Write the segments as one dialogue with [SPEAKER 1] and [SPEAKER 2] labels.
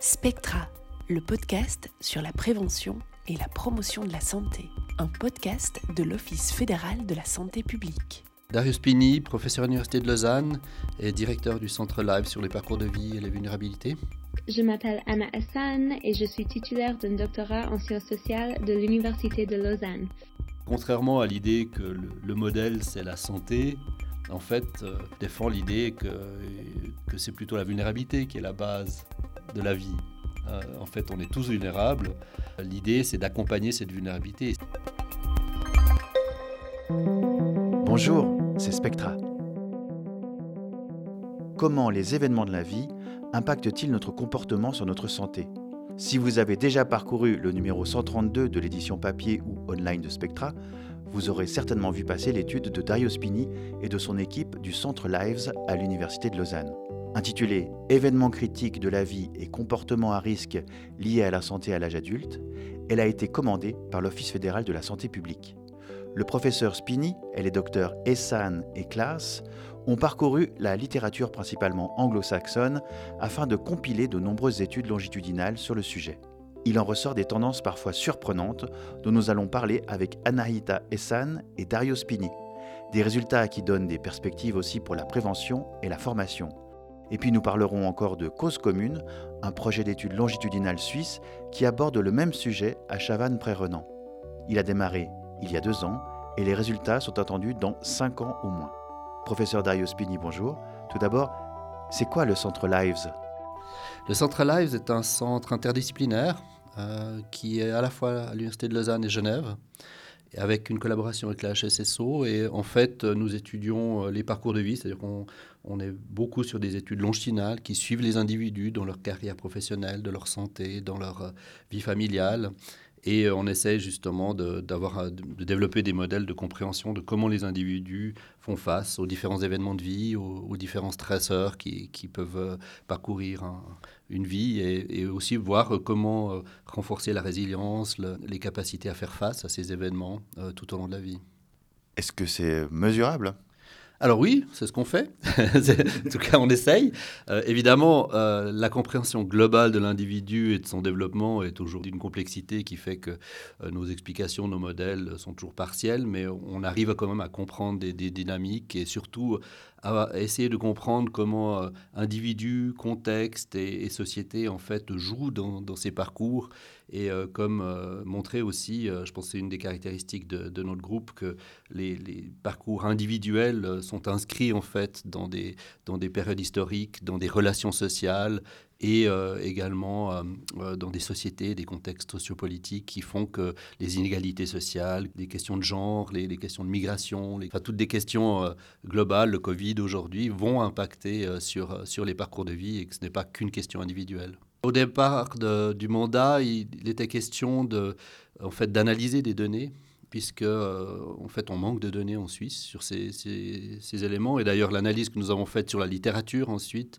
[SPEAKER 1] Spectra, le podcast sur la prévention et la promotion de la santé, un podcast de l'Office fédéral de la santé publique.
[SPEAKER 2] Darius Pini, professeur à l'Université de Lausanne et directeur du Centre Live sur les parcours de vie et les vulnérabilités.
[SPEAKER 3] Je m'appelle Anna Hassan et je suis titulaire d'un doctorat en sciences sociales de l'Université de Lausanne.
[SPEAKER 2] Contrairement à l'idée que le, modèle c'est la santé, en fait, euh, défend l'idée que, que c'est plutôt la vulnérabilité qui est la base de la vie. Euh, en fait, on est tous vulnérables. L'idée, c'est d'accompagner cette vulnérabilité.
[SPEAKER 4] Bonjour, c'est Spectra. Comment les événements de la vie impactent-ils notre comportement sur notre santé? Si vous avez déjà parcouru le numéro 132 de l'édition papier ou online de Spectra, vous aurez certainement vu passer l'étude de Dario Spini et de son équipe du Centre Lives à l'Université de Lausanne. Intitulée Événements critiques de la vie et comportements à risque liés à la santé à l'âge adulte, elle a été commandée par l'Office fédéral de la santé publique. Le professeur Spini et les docteurs Essan et Klaas ont parcouru la littérature principalement anglo-saxonne afin de compiler de nombreuses études longitudinales sur le sujet. Il en ressort des tendances parfois surprenantes dont nous allons parler avec Anahita Essan et Dario Spini. Des résultats qui donnent des perspectives aussi pour la prévention et la formation. Et puis nous parlerons encore de Cause commune, un projet d'études longitudinale suisse qui aborde le même sujet à Chavannes-près-Renan. Il a démarré il y a deux ans et les résultats sont attendus dans cinq ans au moins. Professeur Dario Spini, bonjour. Tout d'abord, c'est quoi le Centre Lives?
[SPEAKER 2] Le Centre Lives est un centre interdisciplinaire euh, qui est à la fois à l'Université de Lausanne et Genève avec une collaboration avec la HSSO. Et en fait, nous étudions euh, les parcours de vie, c'est-à-dire qu'on on est beaucoup sur des études longitudinales qui suivent les individus dans leur carrière professionnelle, de leur santé, dans leur euh, vie familiale. Et euh, on essaie justement de, de développer des modèles de compréhension de comment les individus font face aux différents événements de vie, aux, différents stresseurs qui, qui peuvent parcourir une vie et, aussi voir comment renforcer la résilience, les capacités à faire face à ces événements tout au long de la vie.
[SPEAKER 4] Est-ce que c'est mesurable?
[SPEAKER 2] Alors oui, c'est ce qu'on fait. en tout cas, on essaye. Euh, évidemment, euh, la compréhension globale de l'individu et de son développement est toujours d'une complexité qui fait que euh, nos explications, nos modèles sont toujours partiels, mais on arrive quand même à comprendre des, dynamiques et surtout à essayer de comprendre comment individus, contexte et, société en fait jouent dans, ces parcours et comme montrer aussi, je pense que c'est une des caractéristiques de, notre groupe que les, les parcours individuels sont inscrits en fait dans des, dans des périodes historiques, dans des relations sociales et euh, également euh, euh, dans des sociétés, des contextes sociopolitiques qui font que les inégalités sociales, les questions de genre, les, questions de migration, enfin, toutes des questions globales, le Covid aujourd'hui, vont impacter sur, sur les parcours de vie et que ce n'est pas qu'une question individuelle. Au départ du mandat, il, était question de, en fait, d'analyser des données puisque en fait on manque de données en Suisse sur ces, ces, éléments. Et d'ailleurs l'analyse que nous avons faite sur la littérature ensuite,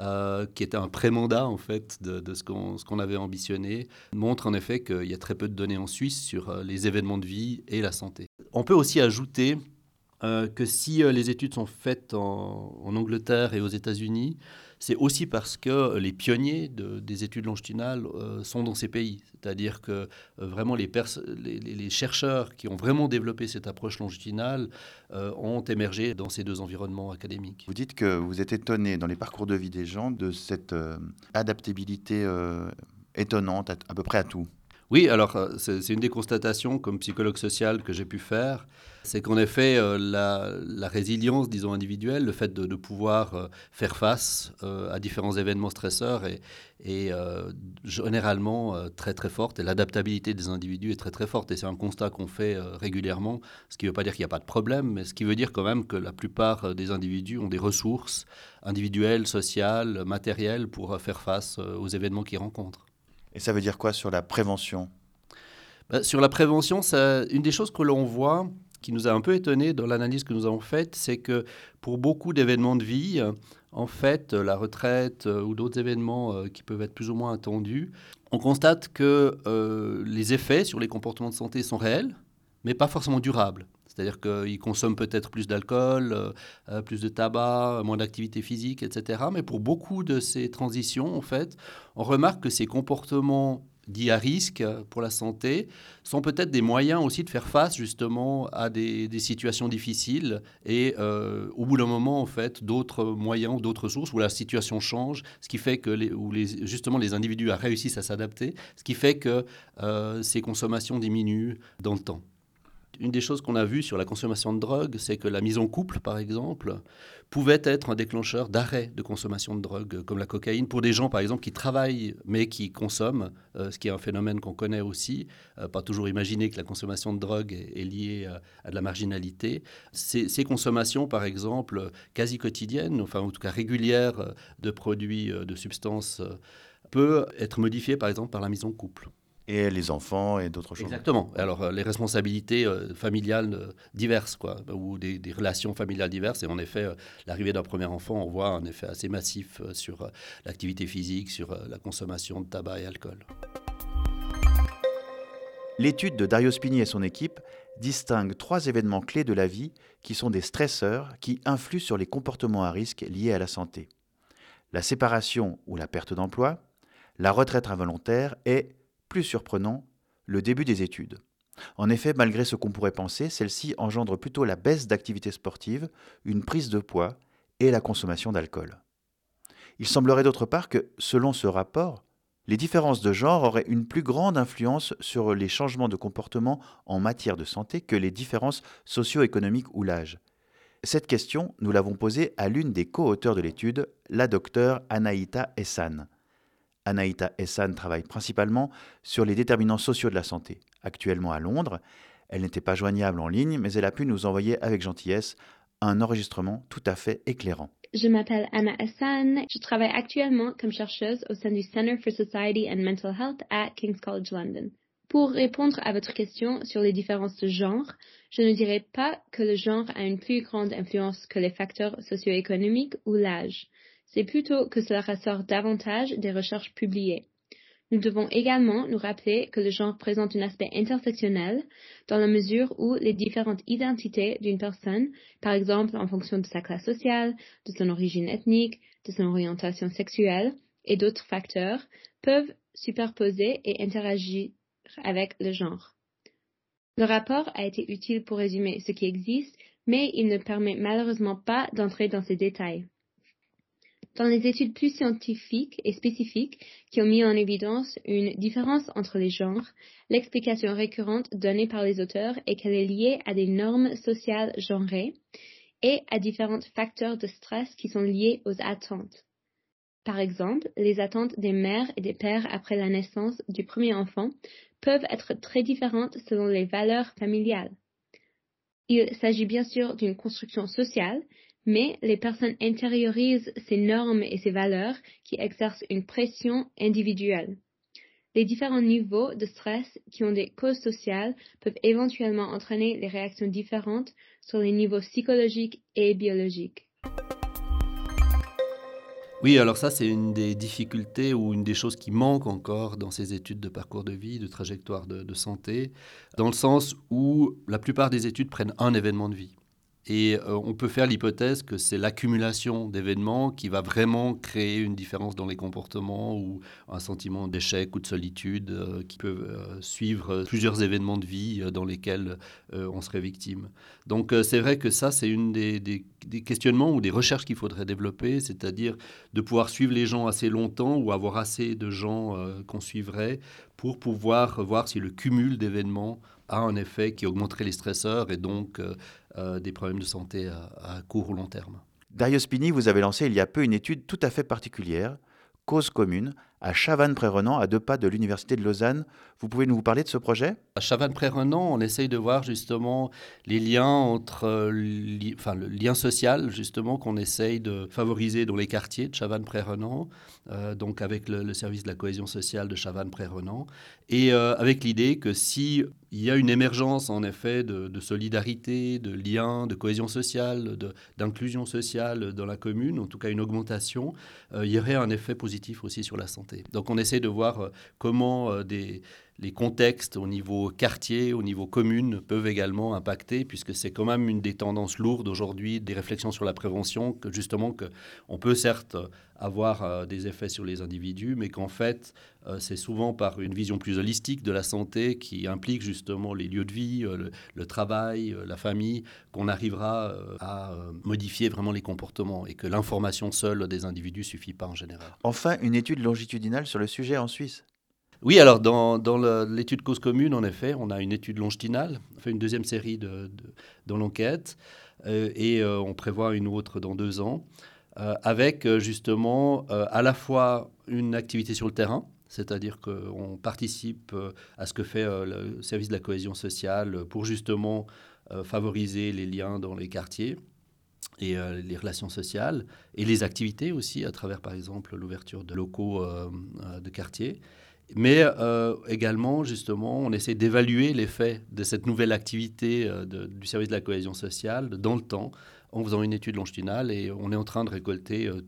[SPEAKER 2] euh, qui était un pré-mandat en fait de, ce qu'on avait ambitionné, montre en effet qu'il y a très peu de données en Suisse sur euh, les événements de vie et la santé. On peut aussi ajouter que si les études sont faites en, en Angleterre et aux États-Unis, c'est aussi parce que les pionniers des études longitudinales euh, sont dans ces pays. C'est-à-dire que euh, vraiment les, chercheurs qui ont vraiment développé cette approche longitudinale euh, ont émergé dans ces deux environnements académiques.
[SPEAKER 4] Vous dites que vous êtes étonné dans les parcours de vie des gens de cette adaptabilité étonnante à peu près à tout.
[SPEAKER 2] Oui, alors euh, c'est une des constatations comme psychologue social que j'ai pu faire, c'est qu'en effet euh, la, résilience, disons individuelle, le fait de, pouvoir euh, faire face à différents événements stresseurs est, est généralement très très forte. Et l'adaptabilité des individus est très très forte. Et c'est un constat qu'on fait régulièrement, ce qui ne veut pas dire qu'il n'y a pas de problème, mais ce qui veut dire quand même que la plupart des individus ont des ressources individuelles, sociales, matérielles pour faire face aux événements qu'ils rencontrent.
[SPEAKER 4] Et ça veut dire quoi sur la prévention?
[SPEAKER 2] Bah, Sur la prévention, une des choses que l'on voit, qui nous a un peu étonné dans l'analyse que nous avons faite, c'est que pour beaucoup d'événements de vie, en fait, la retraite euh, ou d'autres événements euh, qui peuvent être plus ou moins attendus, on constate que euh, les effets sur les comportements de santé sont réels, mais pas forcément durables. C'est-à-dire qu'ils consomment peut-être plus d'alcool, plus de tabac, moins d'activité physique, etc. Mais pour beaucoup de ces transitions, en fait, on remarque que ces comportements dits à risque pour la santé sont peut-être des moyens aussi de faire face justement à des, situations difficiles et euh, au bout d'un moment en fait d'autres moyens, d'autres sources où la situation change, ce qui fait que les, justement les individus réussissent à s'adapter, ce qui fait que euh, ces consommations diminuent dans le temps. Une des choses qu'on a vues sur la consommation de drogue, c'est que la mise en couple, par exemple, pouvait être un déclencheur d'arrêt de consommation de drogue, comme la cocaïne, pour des gens, par exemple, qui travaillent mais qui consomment, euh, ce qui est un phénomène qu'on connaît aussi. Euh, pas toujours imaginer que la consommation de drogue est, liée euh, à, de la marginalité. Ces, consommations, par exemple, quasi quotidiennes, enfin en tout cas régulières, de produits, de substances, peut être modifiées, par exemple, par la mise en couple
[SPEAKER 4] et les enfants et d'autres choses.
[SPEAKER 2] Exactement. Alors, euh, les responsabilités euh, familiales euh, diverses, quoi, ou des, relations familiales diverses. Et en effet, l'arrivée d'un premier enfant, on voit un effet assez massif sur l'activité physique, sur la consommation de tabac et alcool.
[SPEAKER 4] L'étude de Dario Spini et son équipe distingue trois événements clés de la vie qui sont des stresseurs qui influent sur les comportements à risque liés à la santé. La séparation ou la perte d'emploi, la retraite involontaire et surprenant, le début des études. En effet, malgré ce qu'on pourrait penser, celle-ci engendre plutôt la baisse d'activité sportive, une prise de poids et la consommation d'alcool. Il semblerait d'autre part que, selon ce rapport, les différences de genre auraient une plus grande influence sur les changements de comportement en matière de santé que les différences socio-économiques ou l'âge. Cette question, nous l'avons posée à l'une des co-auteurs de l'étude, la docteure Anaïta Essan. Anaïta Essan travaille principalement sur les déterminants sociaux de la santé. Actuellement à Londres, elle n'était pas joignable en ligne, mais elle a pu nous envoyer avec gentillesse un enregistrement tout à fait éclairant.
[SPEAKER 3] Je m'appelle Anna Essan. Je travaille actuellement comme chercheuse au sein du Center for Society and Mental Health à King's College London. Pour répondre à votre question sur les différences de genre, je ne dirais pas que le genre a une plus grande influence que les facteurs socio-économiques ou l'âge c'est plutôt que cela ressort davantage des recherches publiées. Nous devons également nous rappeler que le genre présente un aspect intersectionnel dans la mesure où les différentes identités d'une personne, par exemple en fonction de sa classe sociale, de son origine ethnique, de son orientation sexuelle et d'autres facteurs, peuvent superposer et interagir avec le genre. Le rapport a été utile pour résumer ce qui existe, mais il ne permet malheureusement pas d'entrer dans ces détails. Dans les études plus scientifiques et spécifiques qui ont mis en évidence une différence entre les genres, l'explication récurrente donnée par les auteurs est qu'elle est liée à des normes sociales genrées et à différents facteurs de stress qui sont liés aux attentes. Par exemple, les attentes des mères et des pères après la naissance du premier enfant peuvent être très différentes selon les valeurs familiales. Il s'agit bien sûr d'une construction sociale, mais les personnes intériorisent ces normes et ces valeurs qui exercent une pression individuelle. Les différents niveaux de stress qui ont des causes sociales peuvent éventuellement entraîner des réactions différentes sur les niveaux psychologiques et biologiques.
[SPEAKER 2] Oui, alors ça, c'est une des difficultés ou une des choses qui manquent encore dans ces études de parcours de vie, de trajectoire de, de santé, dans le sens où la plupart des études prennent un événement de vie. Et euh, on peut faire l'hypothèse que c'est l'accumulation d'événements qui va vraiment créer une différence dans les comportements ou un sentiment d'échec ou de solitude euh, qui peut euh, suivre plusieurs événements de vie dans lesquels on serait victime. Donc c'est vrai que ça, c'est une des, des, questionnements ou des recherches qu'il faudrait développer, c'est-à-dire de pouvoir suivre les gens assez longtemps ou avoir assez de gens qu'on suivrait pour pouvoir voir si le cumul d'événements a un effet qui augmenterait les stresseurs et donc euh, euh, des problèmes de santé à, court ou long terme.
[SPEAKER 4] Dario Spini, vous avez lancé il y a peu une étude tout à fait particulière, Cause commune, à Chavannes-Pré-Renans, à deux pas de l'Université de Lausanne. Vous pouvez nous parler de ce projet?
[SPEAKER 2] À Chavannes-Pré-Renans, on essaye de voir justement les liens entre, euh, enfin le lien social justement qu'on essaye de favoriser dans les quartiers de Chavannes-Pré-Renans, euh, donc avec le, service de la cohésion sociale de Chavannes-Pré-Renans, et euh, avec l'idée que si il y a une émergence en effet de, solidarité, de liens, de cohésion sociale, d'inclusion sociale dans la commune, en tout cas une augmentation, il y aurait un effet positif aussi sur la santé. Donc on essaie de voir euh, comment euh, des, les contextes au niveau quartier, au niveau commune peuvent également impacter, puisque c'est quand même une des tendances lourdes aujourd'hui des réflexions sur la prévention, que justement que on peut certes avoir euh, des effets sur les individus, mais qu'en fait euh, c'est souvent par une vision plus holistique de la santé qui implique justement les lieux de vie, euh, le, travail, la famille, qu'on arrivera à modifier vraiment les comportements et que l'information seule des individus suffit pas en général.
[SPEAKER 4] Enfin, une étude longitudinale sur le sujet en Suisse.
[SPEAKER 2] Oui, alors dans, l'étude cause commune, en effet, on a une étude longitudinale, on fait une deuxième série de, dans l'enquête, euh, et euh, on prévoit une autre dans deux ans, euh, avec justement à la fois une activité sur le terrain, c'est-à-dire qu'on participe à ce que fait le service de la cohésion sociale pour justement favoriser les liens dans les quartiers et les relations sociales et les activités aussi à travers par exemple l'ouverture de locaux de quartier. Mais euh, également, justement, on essaie d'évaluer l'effet de cette nouvelle activité euh, du service de la cohésion sociale dans le temps en faisant une étude longitudinale et on est en train de récolter euh,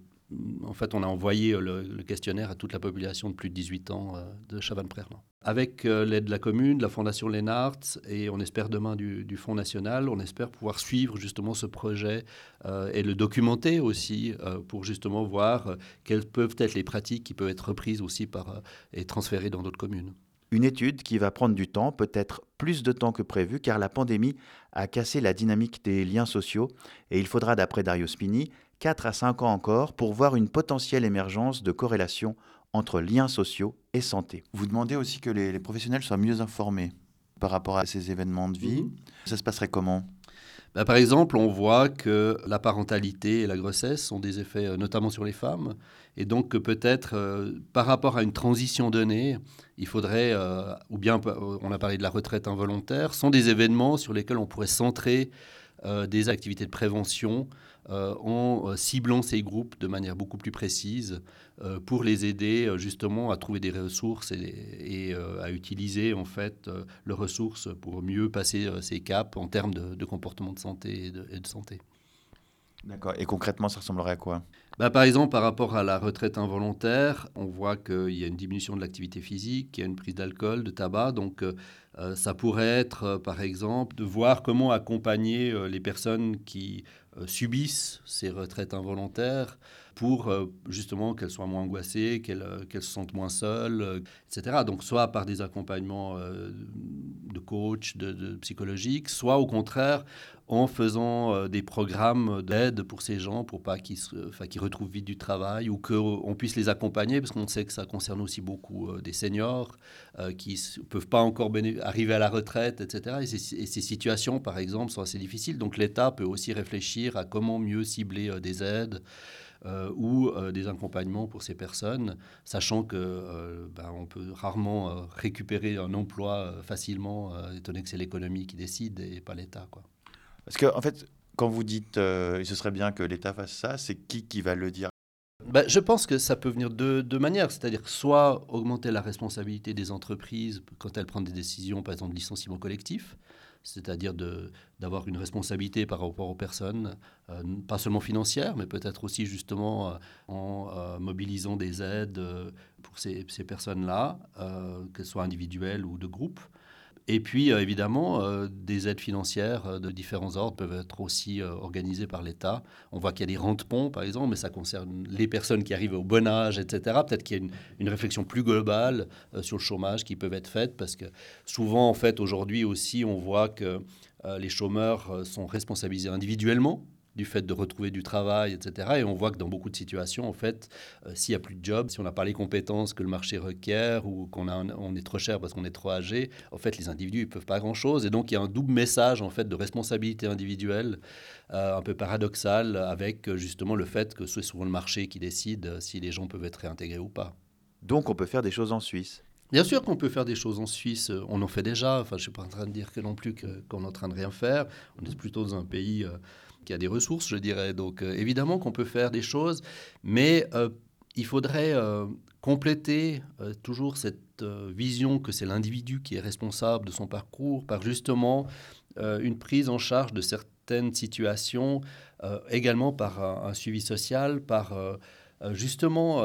[SPEAKER 2] en fait, on a envoyé euh, le, questionnaire à toute la population de plus de 18 ans euh, de Chavannes-Prerlan. Avec euh, l'aide de la commune, de la Fondation Lénart et on espère demain du, Fonds national, on espère pouvoir suivre justement ce projet et le documenter aussi pour justement voir quelles peuvent être les pratiques qui peuvent être reprises aussi par, et transférées dans d'autres communes.
[SPEAKER 4] Une étude qui va prendre du temps, peut-être plus de temps que prévu, car la pandémie a cassé la dynamique des liens sociaux et il faudra, d'après Dario Spini, 4 à 5 ans encore pour voir une potentielle émergence de corrélation entre liens sociaux et santé. Vous demandez aussi que les, professionnels soient mieux informés par rapport à ces événements de vie. Mhm. Ça se passerait comment?
[SPEAKER 2] Bah, par exemple, on voit que la parentalité et la grossesse sont des effets euh, notamment sur les femmes, et donc que peut-être euh, par rapport à une transition donnée, il faudrait, euh, ou bien on a parlé de la retraite involontaire, sont des événements sur lesquels on pourrait centrer des activités de prévention euh, en euh, ciblant ces groupes de manière beaucoup plus précise euh, pour les aider justement à trouver des ressources et, à utiliser en fait leurs ressources pour mieux passer ces caps en termes de, comportement de santé et de, santé.
[SPEAKER 4] D'accord. Et concrètement, ça ressemblerait à quoi?
[SPEAKER 2] Bah, Par exemple, par rapport à la retraite involontaire, on voit qu'il y a une diminution de l'activité physique, il y a une prise d'alcool, de tabac. Donc, ça pourrait être, par exemple, de voir comment accompagner les personnes qui euh, subissent ces retraites involontaires pour euh, justement qu'elles soient moins angoissées, qu'elles euh, se sentent moins seules, etc. Donc soit par des accompagnements de coach, de, de psychologiques, soit au contraire en faisant des programmes d'aide pour ces gens, pour pas qu'ils qu retrouvent vite du travail ou qu'on puisse les accompagner, parce qu'on sait que ça concerne aussi beaucoup des seniors qui ne peuvent pas encore arriver à la retraite, etc. Et, ces situations, par exemple, sont assez difficiles. Donc l'État peut aussi réfléchir à comment mieux cibler euh, des aides euh, ou euh, des accompagnements pour ces personnes, sachant que ben, on peut rarement récupérer un emploi facilement, étant donné que c'est l'économie qui décide et pas l'État. Quoi.
[SPEAKER 4] Parce que en fait, quand vous dites ce serait bien que l'État fasse ça, c'est qui qui va le dire?
[SPEAKER 2] Ben, je pense que ça peut venir de deux manières, c'est-à-dire soit augmenter la responsabilité des entreprises quand elles prennent des décisions, par exemple de licenciement collectif, c'est-à-dire d'avoir une responsabilité par rapport aux personnes, euh, pas seulement financière, mais peut-être aussi justement euh, en euh, mobilisant des aides pour ces, ces personnes-là, qu'elles soient individuelles ou de groupe. Et puis, euh, évidemment, euh, des aides financières euh, de différents ordres peuvent être aussi organisées par l'État. On voit qu'il y a des rentes-ponts, par exemple, mais ça concerne les personnes qui arrivent au bon âge, etc. Peut-être qu'il y a une, une, réflexion plus globale sur le chômage qui peut être faite, parce que souvent, en fait, aujourd'hui aussi, on voit que les chômeurs sont responsabilisés individuellement du fait de retrouver du travail, etc. Et on voit que dans beaucoup de situations, en fait, euh, s'il n'y a plus de job, si on n'a pas les compétences que le marché requiert ou qu'on on est trop cher parce qu'on est trop âgé, en fait, les individus ne peuvent pas grand-chose. Et donc, il y a un double message, en fait, de responsabilité individuelle, euh, un peu paradoxal, avec euh, justement le fait que c'est souvent le marché qui décide si les gens peuvent être réintégrés ou pas.
[SPEAKER 4] Donc, on peut faire des choses en Suisse
[SPEAKER 2] Bien sûr qu'on peut faire des choses en Suisse, on en fait déjà. Enfin, je ne suis pas en train de dire que non plus qu'on est en train de rien faire. On est plutôt dans un pays qui a des ressources, je dirais. Donc euh, évidemment qu'on peut faire des choses, mais euh, il faudrait euh, compléter toujours cette vision que c'est l'individu qui est responsable de son parcours par justement une prise en charge de certaines situations, également par un, suivi social, par justement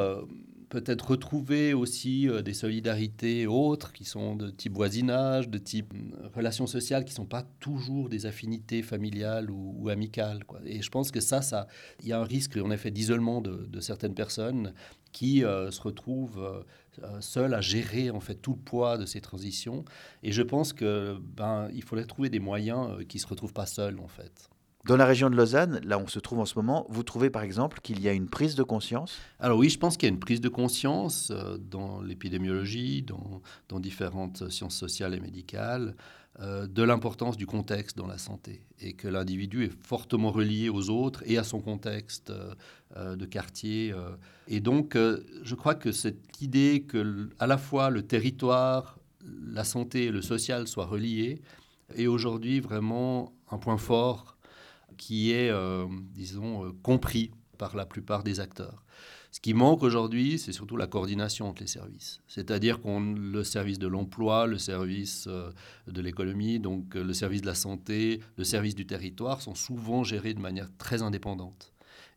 [SPEAKER 2] peut-être retrouver aussi euh, des solidarités autres qui sont de type voisinage, de type euh, relations sociales qui ne sont pas toujours des affinités familiales ou, amicales. Et je pense que ça, ça, il y a un risque en effet d'isolement de, certaines personnes qui euh, se retrouvent seules à gérer en fait tout le poids de ces transitions. Et je pense que ben il faudrait trouver des moyens qui se retrouvent pas seuls en fait.
[SPEAKER 4] Dans la région de Lausanne, là où on se trouve en ce moment, vous trouvez par exemple qu'il y a une prise de conscience?
[SPEAKER 2] Alors oui, je pense qu'il y a une prise de conscience euh, dans l'épidémiologie, dans, différentes sciences sociales et médicales, euh, de l'importance du contexte dans la santé et que l'individu est fortement relié aux autres et à son contexte euh, de quartier. Et donc, je crois que cette idée que à la fois le territoire, la santé et le social soient reliés est aujourd'hui vraiment un point fort qui est, euh, disons, euh, compris par la plupart des acteurs. Ce qui manque aujourd'hui, c'est surtout la coordination entre les services. C'est-à-dire qu'on le service de l'emploi, le service euh, de l'économie, donc le service de la santé, le service du territoire sont souvent gérés de manière très indépendante.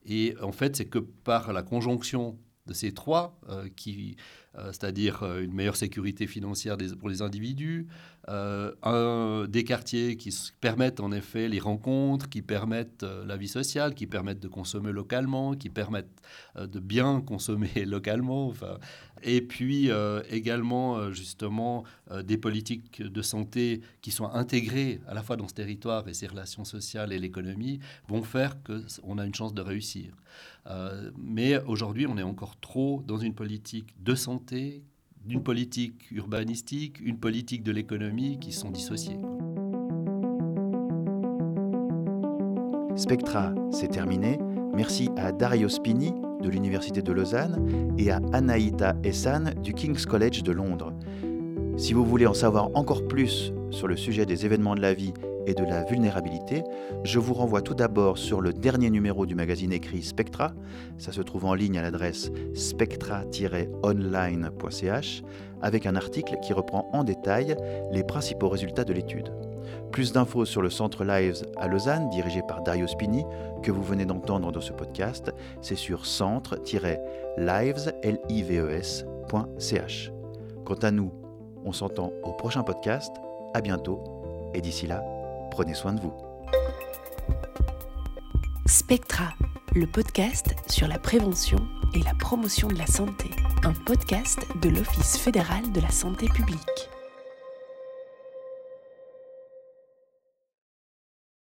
[SPEAKER 2] Et en fait, c'est que par la conjonction de ces trois, qui, c'est-à-dire une meilleure sécurité financière pour les individus, euh, des quartiers qui permettent en effet les rencontres, qui permettent euh, la vie sociale, qui permettent de consommer localement, qui permettent euh, de bien consommer localement. Et puis également justement des politiques de santé qui sont intégrées à la fois dans ce territoire et ses relations sociales et l'économie vont faire qu'on a une chance de réussir. Mais aujourd'hui, on est encore trop dans une politique de santé d'une politique urbanistique, une politique de l'économie qui sont dissociées.
[SPEAKER 4] Spectra, c'est terminé. Merci à Dario Spini de l'Université de Lausanne et à Anaïta Essan du King's College de Londres. Si vous voulez en savoir encore plus sur le sujet des événements de la vie et de la vulnérabilité, je vous renvoie tout d'abord sur le dernier numéro du magazine écrit Spectra. Ça se trouve en ligne à l'adresse spectra-online.ch avec un article qui reprend en détail les principaux résultats de l'étude. Plus d'infos sur le Centre Lives à Lausanne, dirigé par Dario Spini, que vous venez d'entendre dans ce podcast, c'est sur centre-lives.ch. Quant à nous, on s'entend au prochain podcast. À bientôt et d'ici là, Prenez soin de vous.
[SPEAKER 1] Spectra, le podcast sur la prévention et la promotion de la santé. Un podcast de l'Office fédéral de la santé publique.